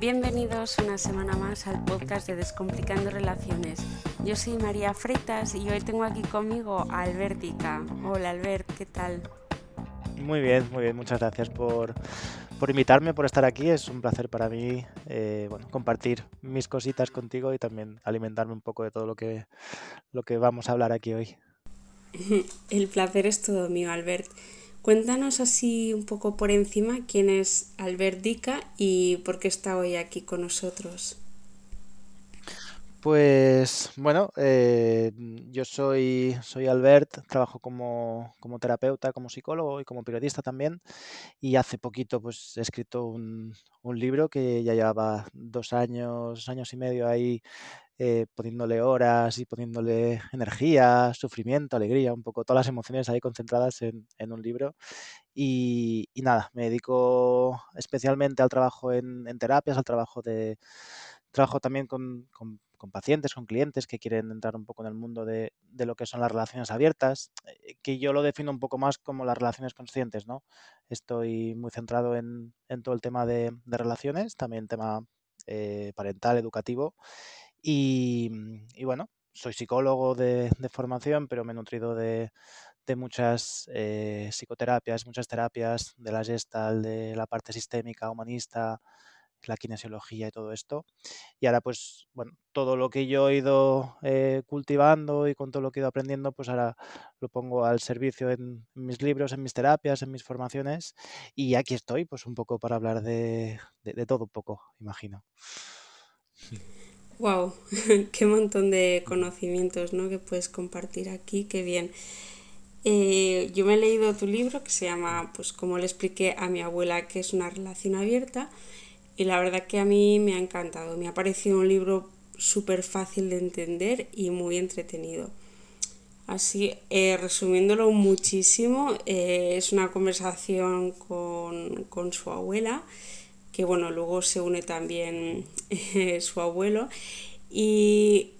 Bienvenidos una semana más al podcast de Descomplicando Relaciones. Yo soy María Freitas y hoy tengo aquí conmigo a Albertica. Hola Albert, ¿qué tal? Muy bien, muy bien. Muchas gracias por, por invitarme, por estar aquí. Es un placer para mí eh, bueno, compartir mis cositas contigo y también alimentarme un poco de todo lo que, lo que vamos a hablar aquí hoy. El placer es todo mío, Albert. Cuéntanos así un poco por encima quién es Albert Dica y por qué está hoy aquí con nosotros. Pues bueno, eh, yo soy, soy Albert, trabajo como, como, terapeuta, como psicólogo y como periodista también. Y hace poquito pues he escrito un, un libro que ya llevaba dos años, años y medio ahí eh, poniéndole horas y poniéndole energía, sufrimiento, alegría, un poco todas las emociones ahí concentradas en, en un libro. Y, y, nada, me dedico especialmente al trabajo en, en terapias, al trabajo de trabajo también con, con con pacientes, con clientes que quieren entrar un poco en el mundo de, de, lo que son las relaciones abiertas, eh, que yo lo defino un poco más como las relaciones conscientes, ¿no? Estoy muy centrado en, en todo el tema de, de, relaciones, también tema eh, parental, educativo, y, y, bueno, soy psicólogo de, de, formación, pero me he nutrido de, de muchas eh, psicoterapias, muchas terapias, de la gestal, de la parte sistémica, humanista, la kinesiología y todo esto. Y ahora, pues, bueno, todo lo que yo he ido eh, cultivando y con todo lo que he ido aprendiendo, pues ahora lo pongo al servicio en, en, mis libros, en mis terapias, en mis formaciones. Y aquí estoy, pues, un poco para hablar de, de, de todo un poco, imagino. Wow, qué montón de conocimientos, ¿no? Que puedes compartir aquí, qué bien. Eh, yo me he leído tu libro que se llama, pues como le expliqué a mi abuela, que es una relación abierta y la verdad que a mí me ha encantado. Me ha parecido un libro súper fácil de entender y muy entretenido. Así, eh, resumiéndolo muchísimo, eh, es una conversación con, con, su abuela, que bueno, luego se une también eh, su abuelo, y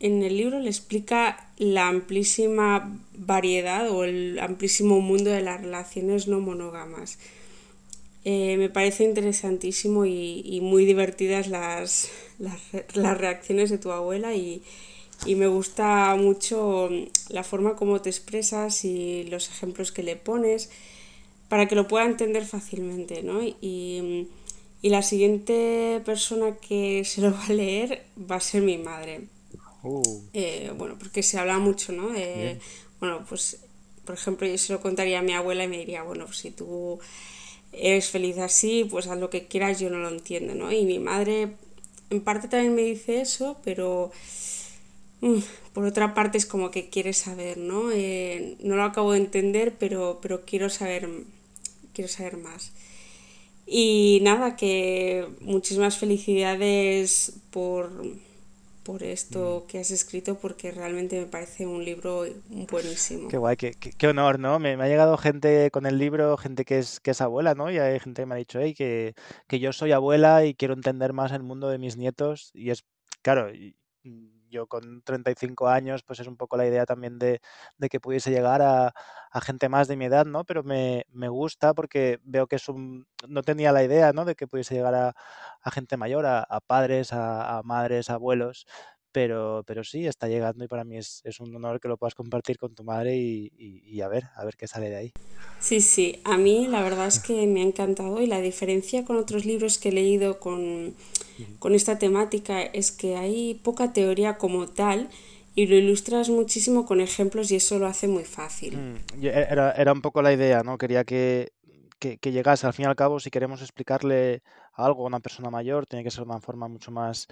en el libro le explica la amplísima variedad o el amplísimo mundo de las relaciones no monógamas. Eh, me parece interesantísimo y, muy divertidas las, las, las, reacciones de tu abuela y, y, me gusta mucho la forma como te expresas y los ejemplos que le pones para que lo pueda entender fácilmente, ¿no? Y, y la siguiente persona que se lo va a leer va a ser mi madre. Uh. Eh, bueno, porque se habla mucho, ¿no? De, bueno, pues, por ejemplo, yo se lo contaría a mi abuela y me diría, bueno, pues si tú eres feliz así, pues haz lo que quieras, yo no lo entiendo, ¿no? Y mi madre en parte también me dice eso, pero por otra parte es como que quiere saber, ¿no? Eh, no lo acabo de entender, pero, pero quiero saber, quiero saber más. Y nada, que muchísimas felicidades por por esto mm. que has escrito porque realmente me parece un libro buenísimo. Qué guay, qué, qué, qué honor, ¿no? Me, me, ha llegado gente con el libro, gente que es, que es abuela, ¿no? Y hay gente que me ha dicho, hey, que, que yo soy abuela y quiero entender más el mundo de mis nietos. Y es, claro, yo con 35 años, pues es un poco la idea también de, de que pudiese llegar a, a, gente más de mi edad, ¿no? Pero me, me, gusta porque veo que es un... No tenía la idea, ¿no? De que pudiese llegar a, a gente mayor, a, padres, a, madres, abuelos. Pero, pero sí, está llegando y para mí es, es un honor que lo puedas compartir con tu madre y, y, y, a ver, a ver qué sale de ahí. Sí, sí, a mí la verdad es que me ha encantado y la diferencia con otros libros que he leído con con esta temática es que hay poca teoría como tal y lo ilustras muchísimo con ejemplos y eso lo hace muy fácil. Mm, era, era un poco la idea, ¿no? Quería que, que, que. Al fin y al cabo, si queremos explicarle algo a una persona mayor, tiene que ser de una forma mucho más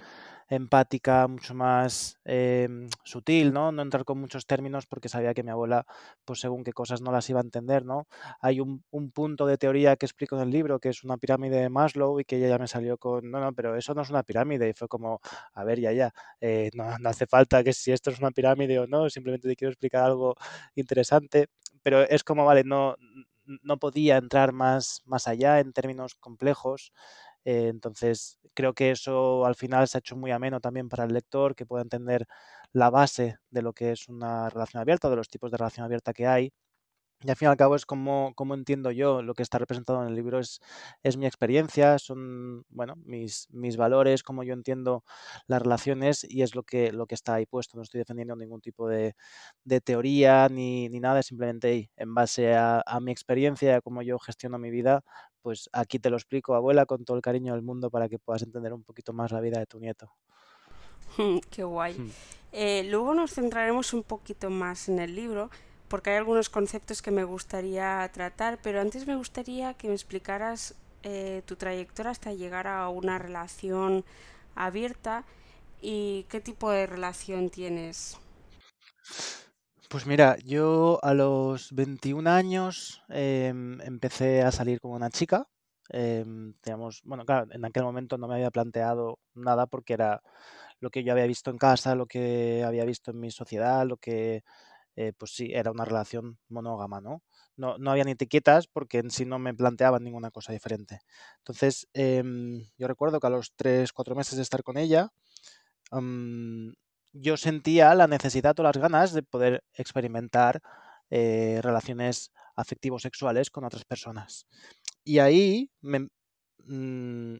empática, mucho más eh, sutil, ¿no? No entrar con muchos términos porque sabía que mi abuela, pues según qué cosas no las iba a entender, ¿no? Hay un, un, punto de teoría que explico en el libro que es una pirámide de Maslow y que ella ya me salió con, no, no, pero eso no es una pirámide y fue como, a ver, ya, ya, eh, no hace falta que si esto es una pirámide o no, simplemente te quiero explicar algo interesante, pero es como, vale, no, no podía entrar más, más allá en términos complejos. Eh, entonces, creo que eso al final se ha hecho muy ameno también para el lector, que pueda entender la base de lo que es una relación abierta, de los tipos de relación abierta que hay. Y al fin y al cabo es como, como entiendo yo lo que está representado en el libro, es, es mi experiencia, son bueno, mis, mis valores, como yo entiendo las relaciones y es lo que, lo que está ahí puesto. No estoy defendiendo ningún tipo de, de teoría ni, ni, nada, simplemente en base a, a mi experiencia, a cómo yo gestiono mi vida, pues aquí te lo explico, abuela, con todo el cariño del mundo para que puedas entender un poquito más la vida de tu nieto. Qué guay. Hmm. Eh, luego nos centraremos un poquito más en el libro porque hay algunos conceptos que me gustaría tratar, pero antes me gustaría que me explicaras eh, tu trayectoria hasta llegar a una relación abierta y qué tipo de relación tienes. Pues mira, yo a los 21 años em, empecé a salir con una chica. Em, bueno, claro, en aquel momento no me había planteado nada porque era lo que yo había visto en casa, lo que había visto en mi sociedad, lo que eh, pues sí, era una relación monógama, ¿no? ¿no? No habían etiquetas porque en sí no me planteaban ninguna cosa diferente. Entonces, em, yo recuerdo que a los tres, cuatro meses de estar con ella, yo sentía la necesidad o las ganas de poder experimentar eh, relaciones afectivo-sexuales con otras personas. Y ahí mm,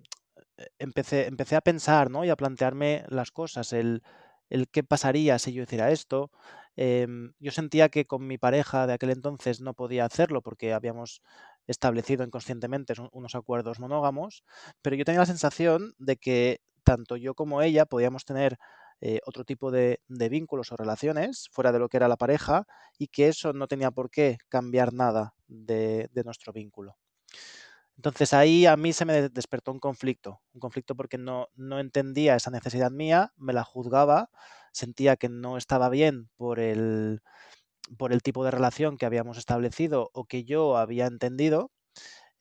empecé, empecé a pensar ¿no? y a plantearme las cosas, el, el qué pasaría si yo hiciera esto, Em, yo sentía que con mi pareja de aquel entonces no podía hacerlo porque habíamos establecido inconscientemente unos acuerdos monógamos, pero yo tenía la sensación de que tanto yo como ella podíamos tener eh, otro tipo de, vínculos o relaciones fuera de lo que era la pareja y que eso no tenía por qué cambiar nada de, nuestro vínculo. Entonces ahí a mí se me despertó un conflicto, un conflicto porque no, no entendía esa necesidad mía, me la juzgaba sentía que no estaba bien por el, por el tipo de relación que habíamos establecido o que yo había entendido,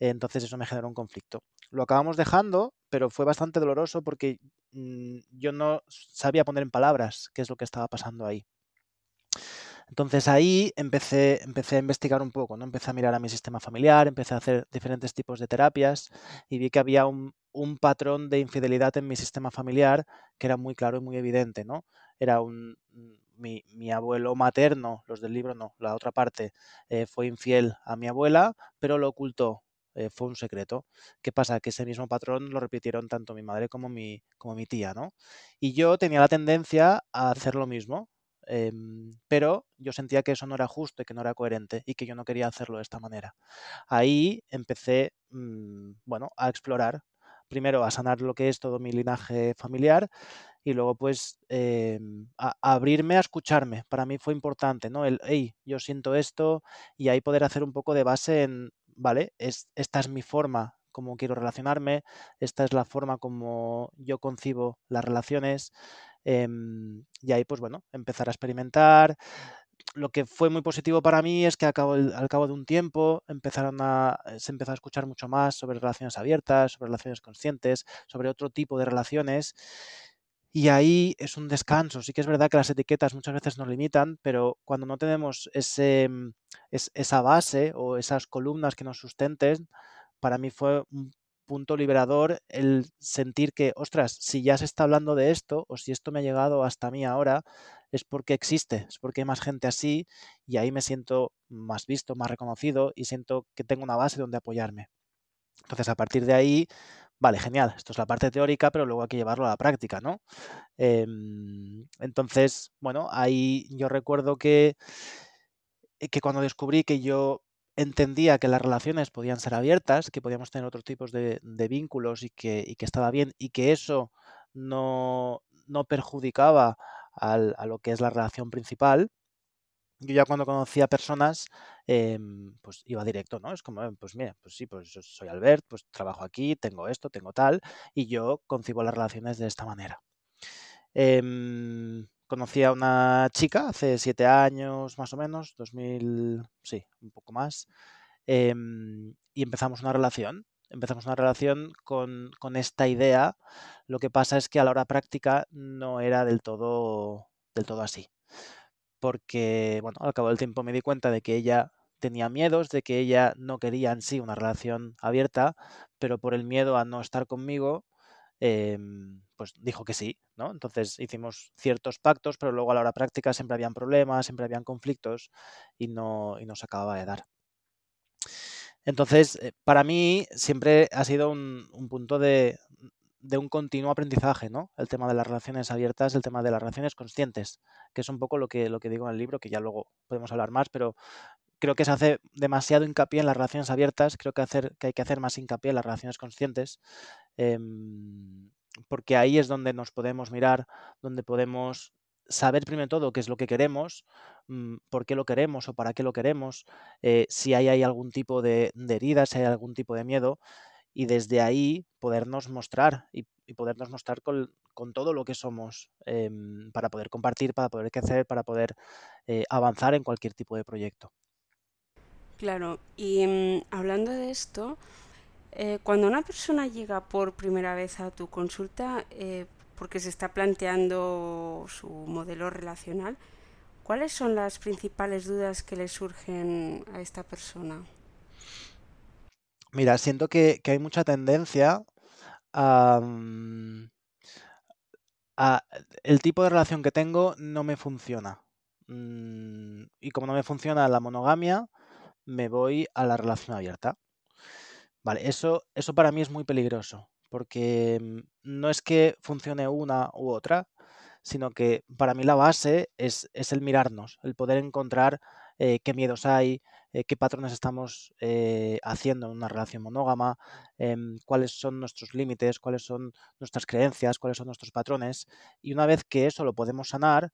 entonces eso me generó un conflicto. Lo acabamos dejando, pero fue bastante doloroso porque mm, yo no sabía poner en palabras qué es lo que estaba pasando ahí. Entonces ahí empecé, empecé a investigar un poco, ¿no? Empecé a mirar a mi sistema familiar, empecé a hacer diferentes tipos de terapias y vi que había un, un patrón de infidelidad en mi sistema familiar que era muy claro y muy evidente, ¿no? Era un, mi, mi, abuelo materno, los del libro no, la otra parte, eh, fue infiel a mi abuela, pero lo ocultó, eh, fue un secreto. ¿Qué pasa? Que ese mismo patrón lo repitieron tanto mi madre como mi, como mi tía, ¿no? Y yo tenía la tendencia a hacer lo mismo, em, pero yo sentía que eso no era justo y que no era coherente y que yo no quería hacerlo de esta manera. Ahí empecé, mm, bueno, a explorar primero a sanar lo que es todo mi linaje familiar y luego pues em, a, abrirme a escucharme. Para mí fue importante, ¿no? El, hey, yo siento esto y ahí poder hacer un poco de base en, vale, es, esta es mi forma como quiero relacionarme, esta es la forma como yo concibo las relaciones em, y ahí pues bueno, empezar a experimentar, lo que fue muy positivo para mí es que al cabo, al cabo de un tiempo empezaron a, eh, se empezó a escuchar mucho más sobre relaciones abiertas, sobre relaciones conscientes, sobre otro tipo de relaciones. Y ahí es un descanso. Sí que es verdad que las etiquetas muchas veces nos limitan, pero cuando no tenemos ese, mm, esa base o esas columnas que nos sustenten, para mí fue un punto liberador el sentir que, ostras, si ya se está hablando de esto o si esto me ha llegado hasta mí ahora, es porque existe, es porque hay más gente así y ahí me siento más visto, más reconocido y siento que tengo una base donde apoyarme. Entonces, a partir de ahí, vale, genial, esto es la parte teórica, pero luego hay que llevarlo a la práctica, ¿no? Em, entonces, bueno, ahí yo recuerdo que, que cuando descubrí que yo entendía que las relaciones podían ser abiertas, que podíamos tener otros tipos de, vínculos y que, estaba bien y que eso no, perjudicaba a lo que es la relación principal, yo ya cuando conocía personas, em, pues iba directo, ¿no? Es como, pues mira, pues sí, pues soy Albert, pues trabajo aquí, tengo esto, tengo tal, y yo concibo las relaciones de esta manera. Em, conocí a una chica hace siete años más o menos, 2000, sí, un poco más, em, y empezamos una relación empezamos una relación con, esta idea. Lo que pasa es que a la hora práctica no era del todo, del todo así. Porque, bueno, al cabo del tiempo me di cuenta de que ella tenía miedos, de que ella no quería en sí una relación abierta, pero por el miedo a no estar conmigo, em, pues dijo que sí, Entonces hicimos ciertos pactos, pero luego a la hora práctica siempre habían problemas, siempre habían conflictos y no, y no se acababa de dar. Entonces, eh, para mí siempre ha sido un, punto de, un continuo aprendizaje, ¿no? El tema de las relaciones abiertas, el tema de las relaciones conscientes, que es un poco lo que, lo que digo en el libro, que ya luego podemos hablar más, pero creo que se hace demasiado hincapié en las relaciones abiertas, creo que, hacer, que hay que hacer más hincapié en las relaciones conscientes, em, porque ahí es donde nos podemos mirar, donde podemos saber primero todo qué es lo que queremos, mm, por qué lo queremos o para qué lo queremos, eh, si hay, algún tipo de, herida, si hay algún tipo de miedo, y desde ahí podernos mostrar y, podernos mostrar con, todo lo que somos em, para poder compartir, para poder crecer, para poder eh, avanzar en cualquier tipo de proyecto. Claro, y mm, hablando de esto, eh, cuando una persona llega por primera vez a tu consulta, porque se está planteando su modelo relacional, ¿cuáles son las principales dudas que le surgen a esta persona? Mira, siento que, hay mucha tendencia a, a, El tipo de relación que tengo no me funciona. Mm, y como no me funciona la monogamia, me voy a la relación abierta. Vale, eso, eso para mí es muy peligroso porque mm, no es que funcione una u otra, sino que para mí la base es, el mirarnos, el poder encontrar eh, qué miedos hay, eh, qué patrones estamos eh, haciendo en una relación monógama, em, cuáles son nuestros límites, cuáles son nuestras creencias, cuáles son nuestros patrones. Y una vez que eso lo podemos sanar,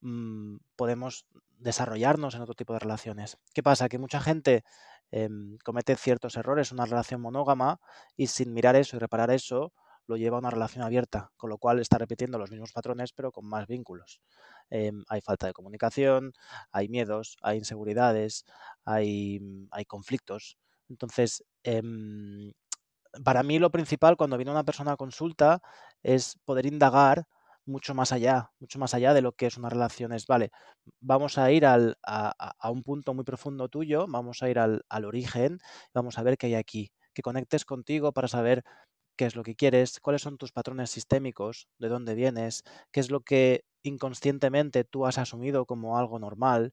mm, podemos desarrollarnos en otro tipo de relaciones. ¿Qué pasa? Que mucha gente Em, comete ciertos errores una relación monógama y sin mirar eso y reparar eso, lo lleva a una relación abierta, con lo cual está repitiendo los mismos patrones pero con más vínculos. Em, hay falta de comunicación, hay miedos, hay inseguridades, hay, mm, hay conflictos. Entonces, em, para mí lo principal cuando viene una persona a consulta es poder indagar mucho más allá, mucho más allá de lo que es una relación. Es, vale, vamos a ir al, a, un punto muy profundo tuyo, vamos a ir al, al origen, vamos a ver qué hay aquí, que conectes contigo para saber qué es lo que quieres, cuáles son tus patrones sistémicos, de dónde vienes, qué es lo que inconscientemente tú has asumido como algo normal.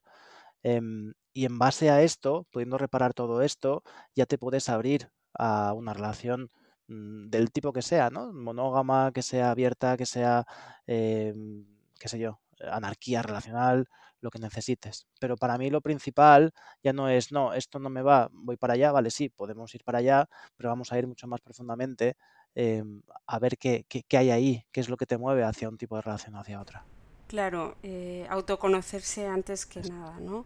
Em, y en base a esto, pudiendo reparar todo esto, ya te puedes abrir a una relación del tipo que sea, ¿no? Monógama, que sea abierta, que sea, eh, qué sé yo, anarquía relacional, lo que necesites. Pero para mí lo principal ya no es, no, esto no me va, voy para allá, vale, sí, podemos ir para allá, pero vamos a ir mucho más profundamente em, a ver qué, qué, hay ahí, qué es lo que te mueve hacia un tipo de relación o hacia otra. Claro, eh, autoconocerse antes que nada, ¿no?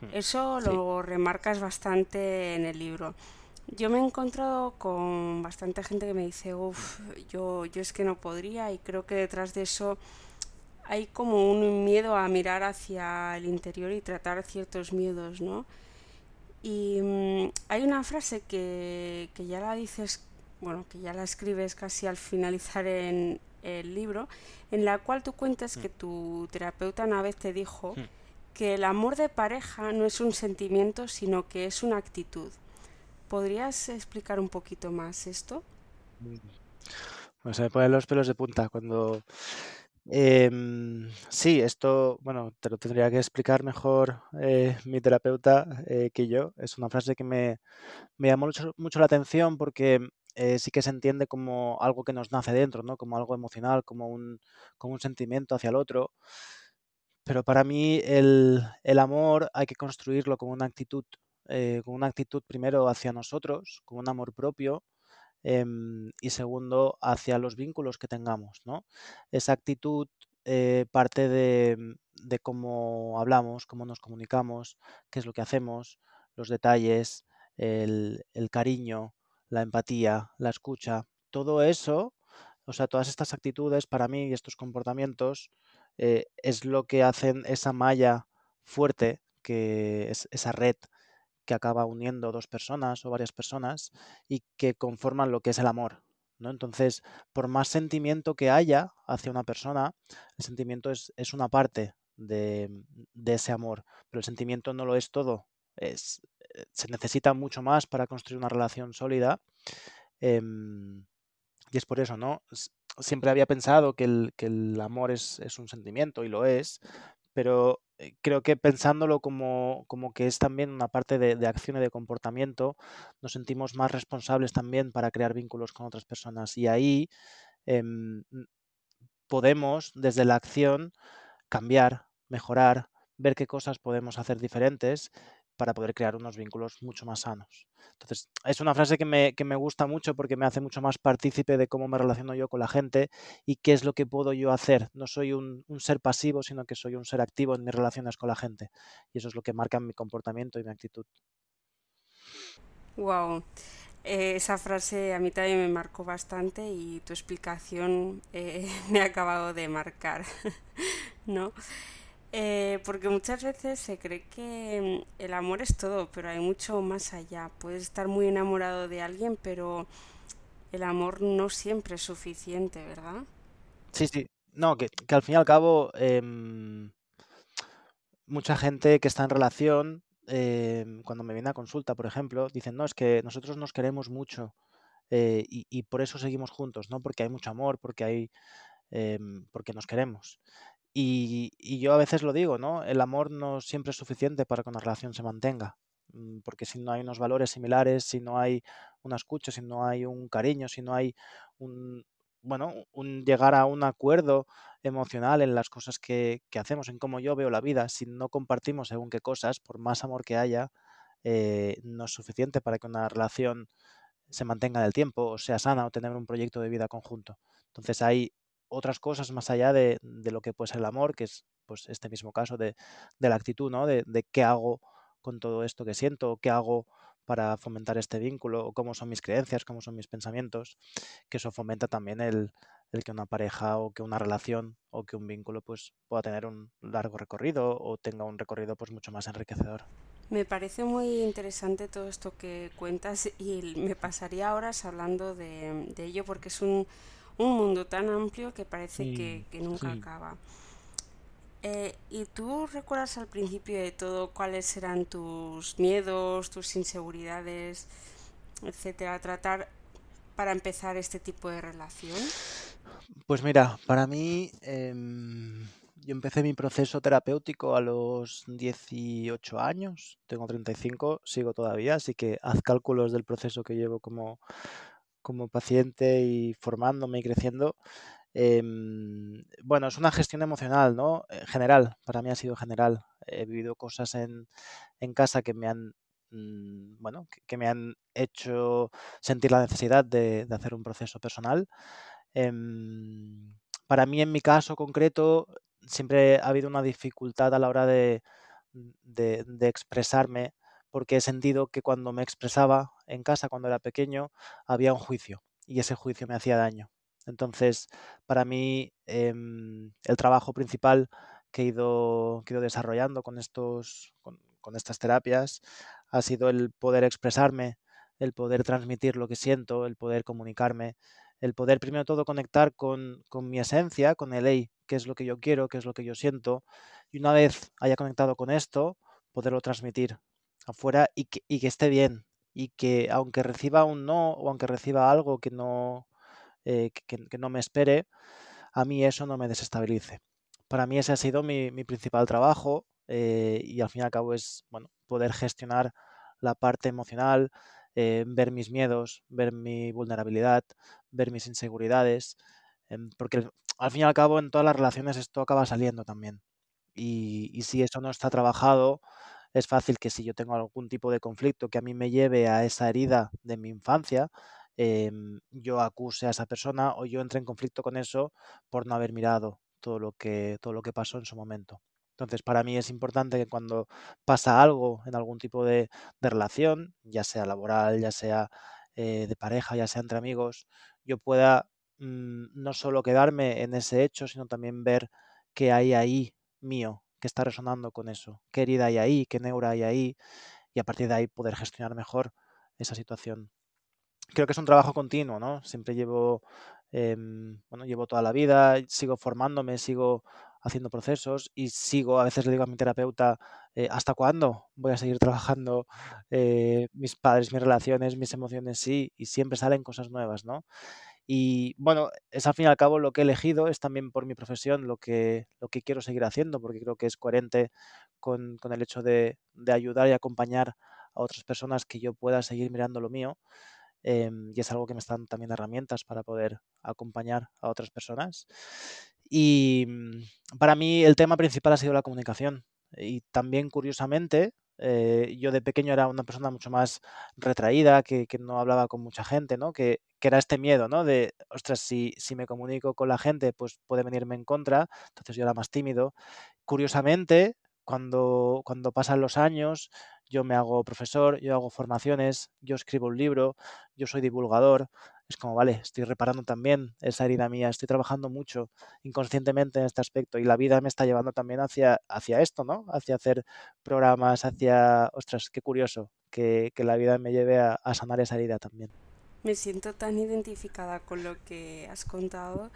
Mm, Eso lo remarcas bastante en el libro. Yo me he encontrado con bastante gente que me dice, uff, yo, yo es que no podría y creo que detrás de eso hay como un miedo a mirar hacia el interior y tratar ciertos miedos, ¿no? Y mm, hay una frase que, que ya la dices, bueno, que ya la escribes casi al finalizar en el libro, en la cual tú cuentas que mm. tu terapeuta una vez te dijo mm. que el amor de pareja no es un sentimiento, sino que es una actitud. ¿Podrías explicar un poquito más esto? Pues se me ponen los pelos de punta cuando... Em, sí, esto, bueno, te lo tendría que explicar mejor eh, mi terapeuta eh, que yo. Es una frase que me, me llamó mucho, la atención porque eh, sí que se entiende como algo que nos nace dentro, ¿no? Como algo emocional, como un, como un sentimiento hacia el otro. Pero para mí el, el amor hay que construirlo como una actitud eh, con una actitud primero hacia nosotros, con un amor propio, em, y segundo hacia los vínculos que tengamos. ¿no? Esa actitud eh, parte de, de, cómo hablamos, cómo nos comunicamos, qué es lo que hacemos, los detalles, el, el cariño, la empatía, la escucha, todo eso, o sea, todas estas actitudes para mí y estos comportamientos eh, es lo que hacen esa malla fuerte, que es esa red que acaba uniendo dos personas o varias personas y que conforman lo que es el amor. ¿no? Entonces, por más sentimiento que haya hacia una persona, el sentimiento es, una parte de, ese amor, pero el sentimiento no lo es todo. Es, eh, se necesita mucho más para construir una relación sólida. Em, y es por eso, ¿no? Siempre había pensado que el, que el amor es, es, un sentimiento y lo es, pero eh, creo que pensándolo como, como que es también una parte de, de, acción y de comportamiento, nos sentimos más responsables también para crear vínculos con otras personas. Y ahí eh, podemos, desde la acción, cambiar, mejorar, ver qué cosas podemos hacer diferentes para poder crear unos vínculos mucho más sanos. Entonces, es una frase que me, que me, gusta mucho porque me hace mucho más partícipe de cómo me relaciono yo con la gente y qué es lo que puedo yo hacer. No soy un, ser pasivo, sino que soy un ser activo en mis relaciones con la gente. Y eso es lo que marca mi comportamiento y mi actitud. Wow. Eh, esa frase a mí también me marcó bastante y tu explicación eh, me ha acabado de marcar, ¿no? Eh, porque muchas veces se cree que mm, el amor es todo, pero hay mucho más allá. Puedes estar muy enamorado de alguien, pero el amor no siempre es suficiente, ¿verdad? Sí, sí. No, que, al fin y al cabo, eh, mucha gente que está en relación, eh, cuando me viene a consulta, por ejemplo, dicen, no, es que nosotros nos queremos mucho eh, y, y, por eso seguimos juntos, ¿no? Porque hay mucho amor, porque hay, porque nos queremos. Y, y, yo a veces lo digo, ¿no? El amor no siempre es suficiente para que una relación se mantenga, mm, porque si no hay unos valores similares, si no hay una escucha, si no hay un cariño, si no hay un, bueno, un llegar a un acuerdo emocional en las cosas que, que hacemos, en cómo yo veo la vida, si no compartimos según qué cosas, por más amor que haya, eh, no es suficiente para que una relación se mantenga en el tiempo, o sea sana, o tener un proyecto de vida conjunto. Entonces hay otras cosas más allá de, de, lo que puede ser el amor, que es pues este mismo caso de, de la actitud, ¿no? De, de, qué hago con todo esto que siento, qué hago para fomentar este vínculo, cómo son mis creencias, cómo son mis pensamientos, que eso fomenta también el, el que una pareja o que una relación o que un vínculo pues pueda tener un largo recorrido o tenga un recorrido pues mucho más enriquecedor. Me parece muy interesante todo esto que cuentas y me pasaría horas hablando de, de ello porque es un, un mundo tan amplio que parece sí, que, que, nunca sí. acaba. Eh, ¿Y tú recuerdas al principio de todo cuáles eran tus miedos, tus inseguridades, etcétera? Tratar para empezar este tipo de relación. Pues mira, para mí eh, yo empecé mi proceso terapéutico a los 18 años, tengo 35, sigo todavía, así que haz cálculos del proceso que llevo como como paciente y formándome y creciendo, eh, bueno, es una gestión emocional, ¿no? En general, para mí ha sido general. He vivido cosas en, en casa que me han, mmm, bueno, que, me han hecho sentir la necesidad de, de hacer un proceso personal. Eh, para mí, en mi caso concreto, siempre ha habido una dificultad a la hora de, de expresarme porque he sentido que cuando me expresaba en casa, cuando era pequeño, había un juicio y ese juicio me hacía daño. Entonces, para mí, eh, el trabajo principal que he ido, que he ido desarrollando con, estos, con, estas terapias ha sido el poder expresarme, el poder transmitir lo que siento, el poder comunicarme, el poder primero todo conectar con, con mi esencia, con el hey, qué es lo que yo quiero, qué es lo que yo siento, y una vez haya conectado con esto, poderlo transmitir afuera y que, y que esté bien, y que aunque reciba un no o aunque reciba algo que no, eh, que, no me espere, a mí eso no me desestabilice. Para mí ese ha sido mi, mi principal trabajo eh, y al fin y al cabo es bueno, poder gestionar la parte emocional, eh, ver mis miedos, ver mi vulnerabilidad, ver mis inseguridades, eh, porque al fin y al cabo en todas las relaciones esto acaba saliendo también. Y, y si eso no está trabajado, es fácil que si yo tengo algún tipo de conflicto que a mí me lleve a esa herida de mi infancia, eh, yo acuse a esa persona o yo entre en conflicto con eso por no haber mirado todo lo que, todo lo que pasó en su momento. Entonces, para mí es importante que cuando pasa algo en algún tipo de, relación, ya sea laboral, ya sea eh, de pareja, ya sea entre amigos, yo pueda mmm, no solo quedarme en ese hecho, sino también ver qué hay ahí mío, que está resonando con eso, qué herida hay ahí, qué neura hay ahí, y a partir de ahí poder gestionar mejor esa situación creo que es un trabajo continuo, ¿no? Siempre llevo, eh, bueno, llevo toda la vida, sigo formándome, sigo haciendo procesos y sigo, a veces le digo a mi terapeuta, eh, ¿hasta cuándo voy a seguir trabajando eh, mis padres, mis relaciones, mis emociones? Sí, y siempre salen cosas nuevas, ¿no? Y bueno, es al fin y al cabo lo que he elegido, es también por mi profesión lo que, lo que quiero seguir haciendo, porque creo que es coherente con, el hecho de, ayudar y acompañar a otras personas que yo pueda seguir mirando lo mío. Em, y es algo que me están también herramientas para poder acompañar a otras personas. Y mm, para mí el tema principal ha sido la comunicación. Y también, curiosamente, eh, yo de pequeño era una persona mucho más retraída, que, no hablaba con mucha gente, ¿no? Que, era este miedo, ¿no? De, ostras, si, si me comunico con la gente, pues puede venirme en contra. Entonces yo era más tímido. Curiosamente, cuando, cuando pasan los años, yo me hago profesor, yo hago formaciones, yo escribo un libro, yo soy divulgador. Es como, vale, estoy reparando también esa herida mía, estoy trabajando mucho inconscientemente en este aspecto y la vida me está llevando también hacia, hacia esto, ¿no? Hacia hacer programas, hacia, ostras, qué curioso que, la vida me lleve a, a sanar esa herida también. Me siento tan identificada con lo que has contado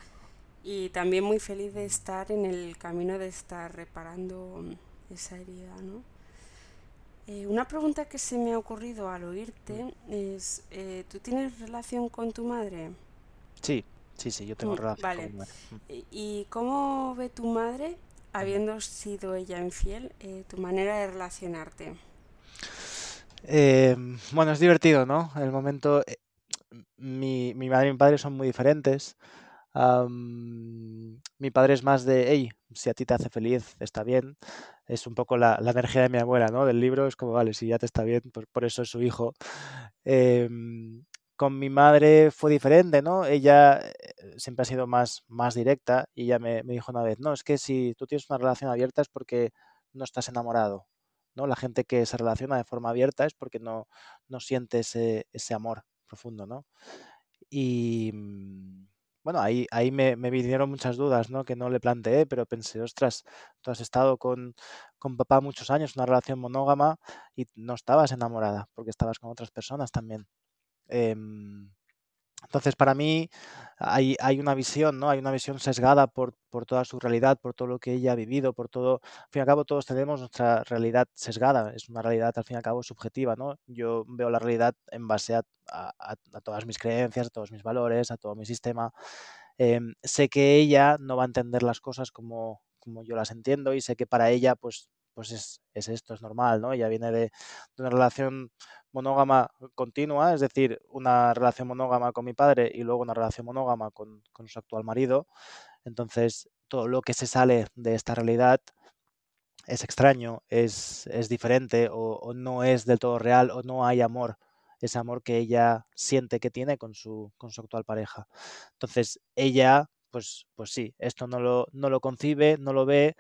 y también muy feliz de estar en el camino de estar reparando esa herida, ¿no? Eh, una pregunta que se me ha ocurrido al oírte es, eh, ¿tú tienes relación con tu madre? Sí, sí, sí, yo tengo mm, relación con mi madre. Mm. ¿Y cómo ve tu madre, habiendo sido ella infiel, eh, tu manera de relacionarte? Bueno, es divertido, ¿no? El momento... mi, mi madre y mi padre son muy diferentes. mi padre es más de, hey, si a ti te hace feliz, está bien es un poco la, energía de mi abuela, ¿no? Del libro es como, vale, si ya te está bien, pues por eso es su hijo. Em, con mi madre fue diferente, ¿no? Ella eh, siempre ha sido más, más directa y ella me, dijo una vez, no, es que si tú tienes una relación abierta es porque no estás enamorado, ¿no? La gente que se relaciona de forma abierta es porque no, no siente ese, ese amor profundo, ¿no? Y mm, bueno, ahí, ahí me, vinieron muchas dudas, ¿no? Que no le planteé, pero pensé, ostras, tú has estado con, con papá muchos años, una relación monógama, y no estabas enamorada, porque estabas con otras personas también. Em, entonces, para mí hay, hay, una visión, ¿no? Hay una visión sesgada por, por, toda su realidad, por todo lo que ella ha vivido, por todo... Al fin y al cabo, todos tenemos nuestra realidad sesgada. Es una realidad, al fin y al cabo, subjetiva, ¿no? Yo veo la realidad en base a, a, todas mis creencias, a todos mis valores, a todo mi sistema. Em, sé que ella no va a entender las cosas como, como yo las entiendo y sé que para ella, pues, pues es, es esto, es normal, ¿no? Ella viene de, una relación monógama continua, es decir, una relación monógama con mi padre y luego una relación monógama con, su actual marido. Entonces, todo lo que se sale de esta realidad es extraño, es, diferente o, no es del todo real o no hay amor, ese amor que ella siente que tiene con su, con su actual pareja. Entonces, ella, pues, pues sí, esto no lo, no lo concibe, no lo ve,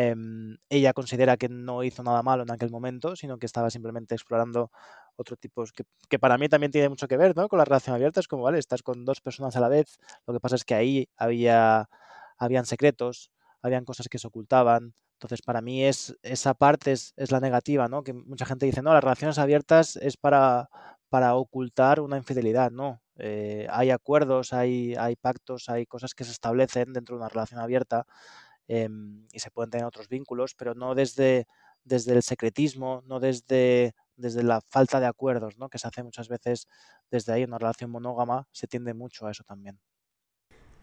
Em, ella considera que no hizo nada malo en aquel momento, sino que estaba simplemente explorando otro tipo, que, que, para mí también tiene mucho que ver ¿no? con la relación abierta. Es como, vale, estás con dos personas a la vez, lo que pasa es que ahí había, habían secretos, habían cosas que se ocultaban. Entonces, para mí es, esa parte es, la negativa, ¿no? Que mucha gente dice, no, las relaciones abiertas es para, para ocultar una infidelidad, no. Eh, hay acuerdos, hay, hay pactos, hay cosas que se establecen dentro de una relación abierta Em, y se pueden tener otros vínculos, pero no desde, desde el secretismo, no desde, desde la falta de acuerdos, ¿no? que se hace muchas veces desde ahí en una relación monógama, se tiende mucho a eso también.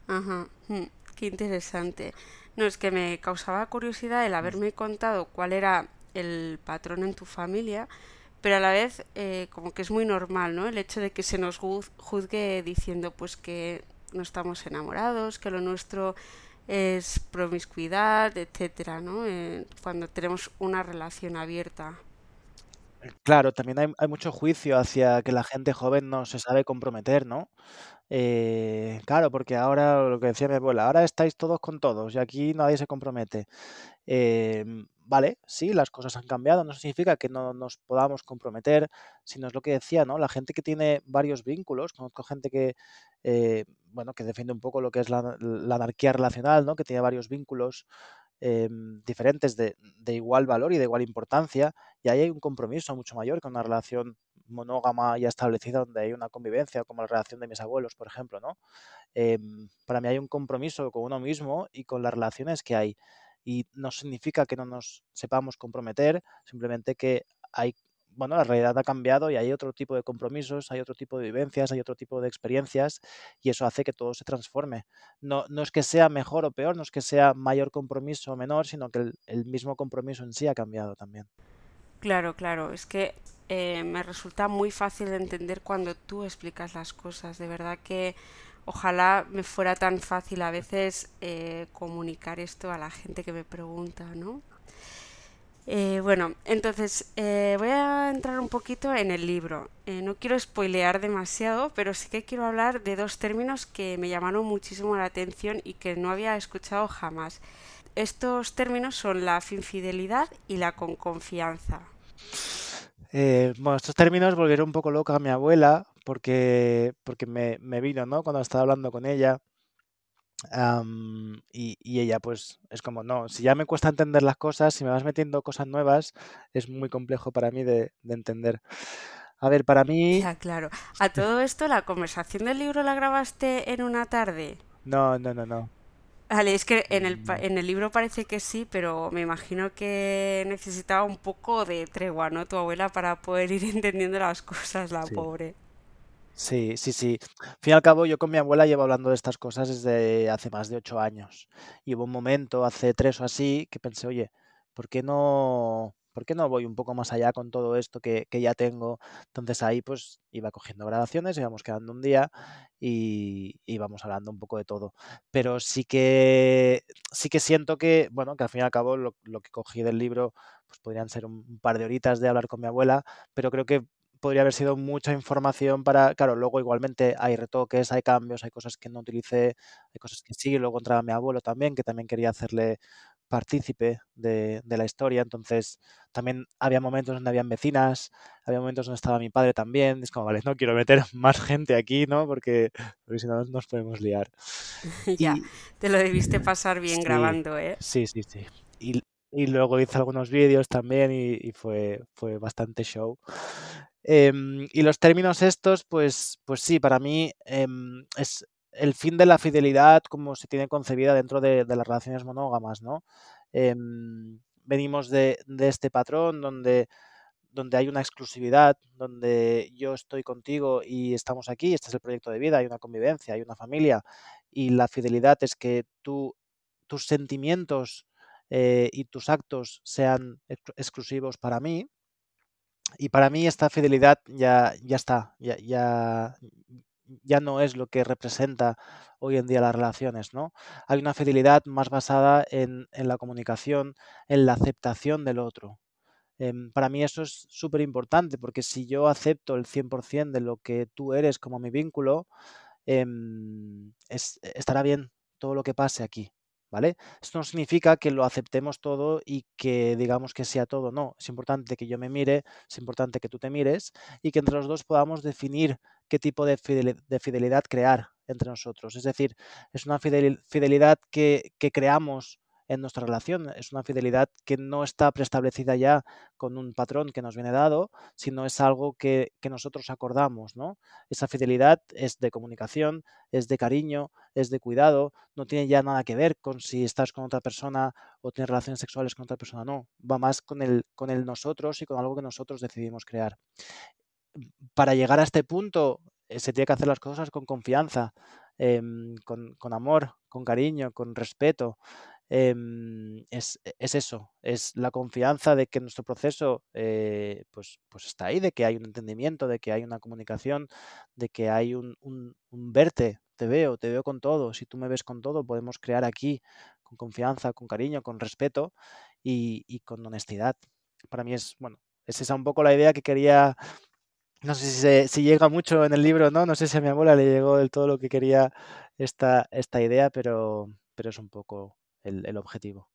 Ajá, mm, qué interesante. No, es que me causaba curiosidad el mm. haberme contado cuál era el patrón en tu familia, pero a la vez eh, como que es muy normal, ¿no? El hecho de que se nos juzgue diciendo pues que no estamos enamorados, que lo nuestro es promiscuidad, etcétera, ¿no? Eh, cuando tenemos una relación abierta. Eh, claro, también hay, mucho juicio hacia que la gente joven no se sabe comprometer, ¿no? Eh, claro, porque ahora, lo que decía mi abuela, ahora estáis todos con todos y aquí nadie se compromete. Em, vale, sí, las cosas han cambiado, no significa que no nos podamos comprometer, sino es lo que decía, ¿no? La gente que tiene varios vínculos, conozco gente que, eh, bueno, que defiende un poco lo que es la, anarquía relacional, ¿no? Que tiene varios vínculos em, diferentes de, igual valor y de igual importancia, y ahí hay un compromiso mucho mayor que una relación monógama ya establecida donde hay una convivencia, como la relación de mis abuelos, por ejemplo, ¿no? Em, para mí hay un compromiso con uno mismo y con las relaciones que hay y no significa que no nos sepamos comprometer, simplemente que hay bueno, la realidad ha cambiado y hay otro tipo de compromisos, hay otro tipo de vivencias, hay otro tipo de experiencias y eso hace que todo se transforme. No, no es que sea mejor o peor, no es que sea mayor compromiso o menor, sino que el, mismo compromiso en sí ha cambiado también. Claro, claro, es que eh, me resulta muy fácil de entender cuando tú explicas las cosas. De verdad que ojalá me fuera tan fácil a veces eh, comunicar esto a la gente que me pregunta, ¿no? Eh, bueno, entonces eh, voy a entrar un poquito en el libro. No quiero spoilear demasiado, pero sí que quiero hablar de dos términos que me llamaron muchísimo la atención y que no había escuchado jamás. Estos términos son la infidelidad y la con confianza. bueno, estos términos volvieron un poco loca a mi abuela porque, porque me, me vino, ¿no? Cuando estaba hablando con ella y, ella pues es como, no, si ya me cuesta entender las cosas, si me vas metiendo cosas nuevas, es muy complejo para mí de, entender. A ver, para mí... Ya, claro. A todo esto, ¿la conversación del libro la grabaste en una tarde? No, no, no, no. Vale, es que en el, en el libro parece que sí, pero me imagino que necesitaba un poco de tregua, ¿no? Tu abuela para poder ir entendiendo las cosas, la pobre. Sí, sí, sí. Al fin y al cabo, yo con mi abuela llevo hablando de estas cosas desde hace más de ocho años. Y hubo un momento, hace tres o así, que pensé, oye, ¿por qué no, por qué no voy un poco más allá con todo esto que, que ya tengo? Entonces ahí pues iba cogiendo grabaciones, íbamos quedando un día y íbamos hablando un poco de todo. Pero sí que, sí que siento que, bueno, que al fin y al cabo lo, que cogí del libro pues podrían ser un par de horitas de hablar con mi abuela, pero creo que podría haber sido mucha información para, claro, luego igualmente hay retoques, hay cambios, hay cosas que no utilicé, hay cosas que sí, luego entraba mi abuelo también, que también quería hacerle partícipe de, de, la historia, entonces también había momentos donde habían vecinas, había momentos donde estaba mi padre también, es como, vale, no quiero meter más gente aquí, ¿no? Porque, porque si no nos podemos liar. ya, te lo debiste pasar bien grabando, ¿eh? Sí, sí, sí. Y, y luego hice algunos vídeos también y, y, fue, fue bastante show. Em, y los términos estos, pues, pues sí, para mí em, es el fin de la fidelidad como se tiene concebida dentro de, las relaciones monógamas, ¿no? Em, venimos de, este patrón donde, donde hay una exclusividad, donde yo estoy contigo y estamos aquí, este es el proyecto de vida, hay una convivencia, hay una familia, y la fidelidad es que tú, tus sentimientos eh, y tus actos sean exclusivos para mí, y para mí esta fidelidad ya, ya está, ya, ya, ya no es lo que representa hoy en día las relaciones, ¿no? Hay una fidelidad más basada en, en la comunicación, en la aceptación del otro. Em, para mí eso es súper importante porque si yo acepto el 100% de lo que tú eres como mi vínculo, em, estará bien todo lo que pase aquí. ¿Vale? Esto no significa que lo aceptemos todo y que digamos que sea todo, no. Es importante que yo me mire, es importante que tú te mires y que entre los dos podamos definir qué tipo de fidelidad crear entre nosotros. Es decir, es una fidelidad que, que creamos en nuestra relación. Es una fidelidad que no está preestablecida ya con un patrón que nos viene dado, sino es algo que, nosotros acordamos, ¿no? Esa fidelidad es de comunicación, es de cariño, es de cuidado, no tiene ya nada que ver con si estás con otra persona o tienes relaciones sexuales con otra persona, no. Va más con el, con el nosotros y con algo que nosotros decidimos crear. Para llegar a este punto eh, se tiene que hacer las cosas con confianza, em, con, con amor, con cariño, con respeto. Em, es, e, es, eso, es la confianza de que nuestro proceso eh, pues, pues está ahí, de que hay un entendimiento, de que hay una comunicación, de que hay un, un, verte, te veo, te veo con todo, si tú me ves con todo, podemos crear aquí con confianza, con cariño, con respeto y, y con honestidad. Para mí es, bueno, es esa un poco la idea que quería no sé si, llega mucho en el libro, ¿no? No sé si a mi abuela le llegó del todo lo que quería esta, esta idea, pero, pero es un poco el, objetivo.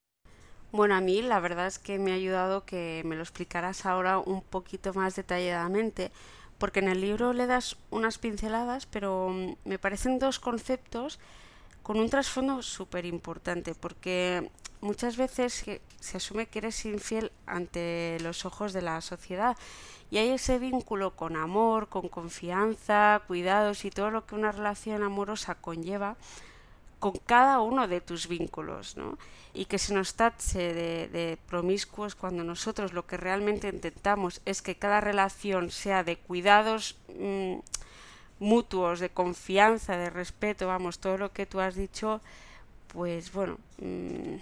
Bueno, a mí la verdad es que me ha ayudado que me lo explicaras ahora un poquito más detalladamente, porque en el libro le das unas pinceladas, pero mm, me parecen dos conceptos con un trasfondo súper importante, porque muchas veces se asume que eres infiel ante los ojos de la sociedad y hay ese vínculo con amor, con confianza, cuidados y todo lo que una relación amorosa conlleva, con cada uno de tus vínculos, ¿no? Y que se nos tache de, promiscuos cuando nosotros lo que realmente intentamos es que cada relación sea de cuidados mm, mutuos, de confianza, de respeto, vamos, todo lo que tú has dicho, pues bueno, mm,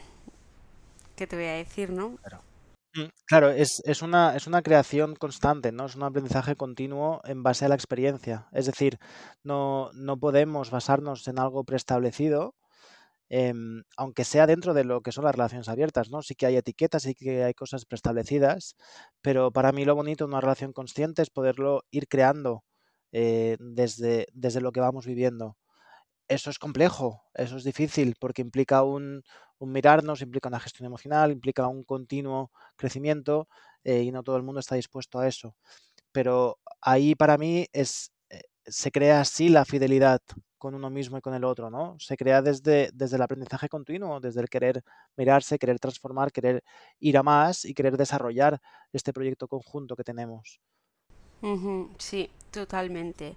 ¿qué te voy a decir, no? Claro. es, es, una, es una creación constante, ¿no? Es un aprendizaje continuo en base a la experiencia. Es decir, no, no podemos basarnos en algo preestablecido, em, aunque sea dentro de lo que son las relaciones abiertas, ¿no? Sí que hay etiquetas, sí que hay cosas preestablecidas, pero para mí lo bonito de una relación consciente es poderlo ir creando eh, desde, desde lo que vamos viviendo eso es complejo, eso es difícil porque implica un, mirarnos, implica una gestión emocional, implica un continuo crecimiento eh, y no todo el mundo está dispuesto a eso. Pero ahí para mí es, eh, se crea así la fidelidad con uno mismo y con el otro, ¿no? Se crea desde, desde el aprendizaje continuo, desde el querer mirarse, querer transformar, querer ir a más y querer desarrollar este proyecto conjunto que tenemos. Sí, totalmente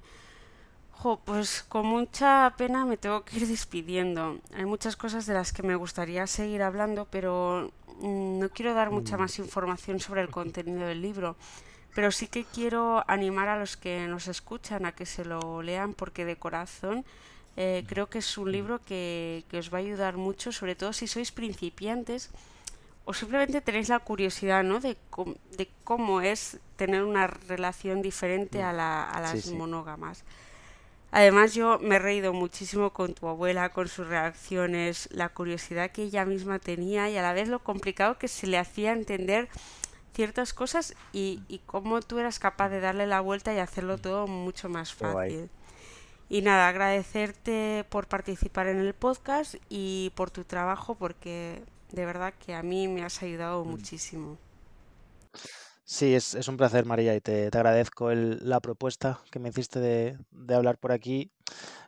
pues con mucha pena me tengo que ir despidiendo. Hay muchas cosas de las que me gustaría seguir hablando, pero mm, no quiero dar mucha más información sobre el contenido del libro. Pero sí que quiero animar a los que nos escuchan a que se lo lean porque de corazón eh, creo que es un libro que, que, os va a ayudar mucho, sobre todo si sois principiantes o simplemente tenéis la curiosidad ¿no? de, de cómo es tener una relación diferente a, la, a las monógamas. Además yo me he reído muchísimo con tu abuela, con sus reacciones, la curiosidad que ella misma tenía y a la vez lo complicado que se le hacía entender ciertas cosas y, y cómo tú eras capaz de darle la vuelta y hacerlo todo mucho más fácil. Y nada, agradecerte por participar en el podcast y por tu trabajo porque de verdad que a mí me has ayudado mm. muchísimo. Sí, es, un placer, María, y te, agradezco la propuesta que me hiciste de, hablar por aquí.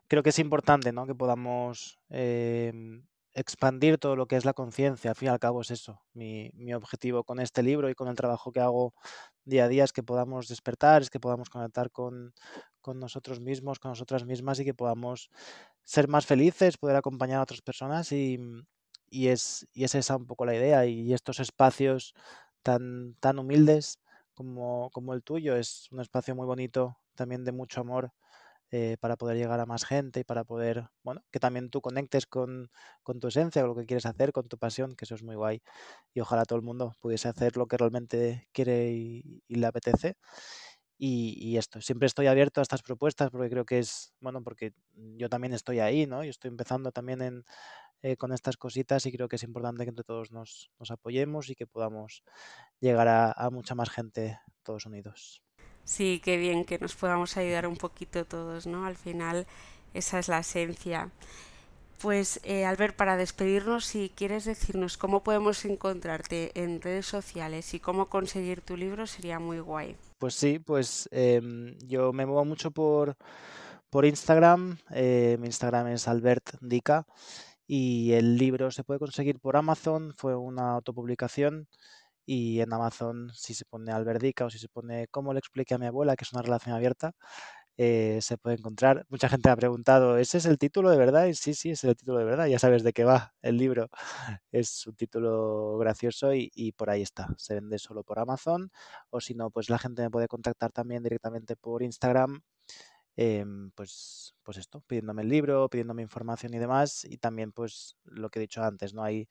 Creo que es importante, ¿no? que podamos em, expandir todo lo que es la conciencia. Al fin y al cabo es eso. Mi, objetivo con este libro y con el trabajo que hago día a día es que podamos despertar, es que podamos conectar con, nosotros mismos, con nosotras mismas y que podamos ser más felices, poder acompañar a otras personas y es, y es esa un poco la idea. Y estos espacios tan, tan humildes como, como el tuyo. Es un espacio muy bonito, también de mucho amor eh, para poder llegar a más gente y para poder, bueno, que también tú conectes con, con, tu esencia, con lo que quieres hacer, con tu pasión, que eso es muy guay. Y ojalá todo el mundo pudiese hacer lo que realmente quiere y, le apetece. Y, y, esto, siempre estoy abierto a estas propuestas porque creo que es, bueno, porque yo también estoy ahí, ¿no? Yo estoy empezando también en, eh, con estas cositas y creo que es importante que entre todos nos, nos apoyemos y que podamos llegar a, a, mucha más gente todos unidos. Sí, qué bien que nos podamos ayudar un poquito todos, ¿no? Al final esa es la esencia. Pues eh, Albert, para despedirnos, si quieres decirnos cómo podemos encontrarte en redes sociales y cómo conseguir tu libro, sería muy guay. Pues sí, pues eh, yo me muevo mucho por, por Instagram. Eh, mi Instagram es Albert Dica y el libro se puede conseguir por Amazon, fue una autopublicación y en Amazon si se pone Alberdica o si se pone cómo le expliqué a mi abuela que es una relación abierta, eh, se puede encontrar. Mucha gente ha preguntado, ¿ese es el título de verdad? Y sí, sí, es el título de verdad, ya sabes de qué va el libro. Es un título gracioso y, y por ahí está. Se vende solo por Amazon o si no, pues la gente me puede contactar también directamente por Instagram Em, pues, pues esto, pidiéndome el libro, pidiéndome información y demás, y también pues lo que he dicho antes, ¿no? Hay,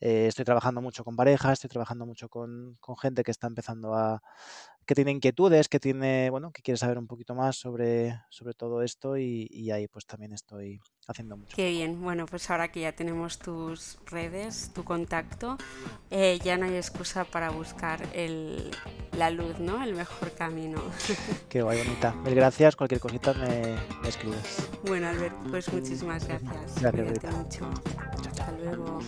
eh, estoy trabajando mucho con parejas, estoy trabajando mucho con, con, gente que está empezando a, que tiene inquietudes, que tiene, bueno, que quiere saber un poquito más sobre, sobre todo esto y, y ahí pues también estoy haciendo mucho. Qué bien, bueno, pues ahora que ya tenemos tus redes, tu contacto, eh, ya no hay excusa para buscar el, la luz, ¿no? El mejor camino. Qué guay, bonita. Mil gracias, cualquier cosita me, me escribes. Bueno, Albert, pues muchísimas gracias. Gracias, mucho. Hasta luego.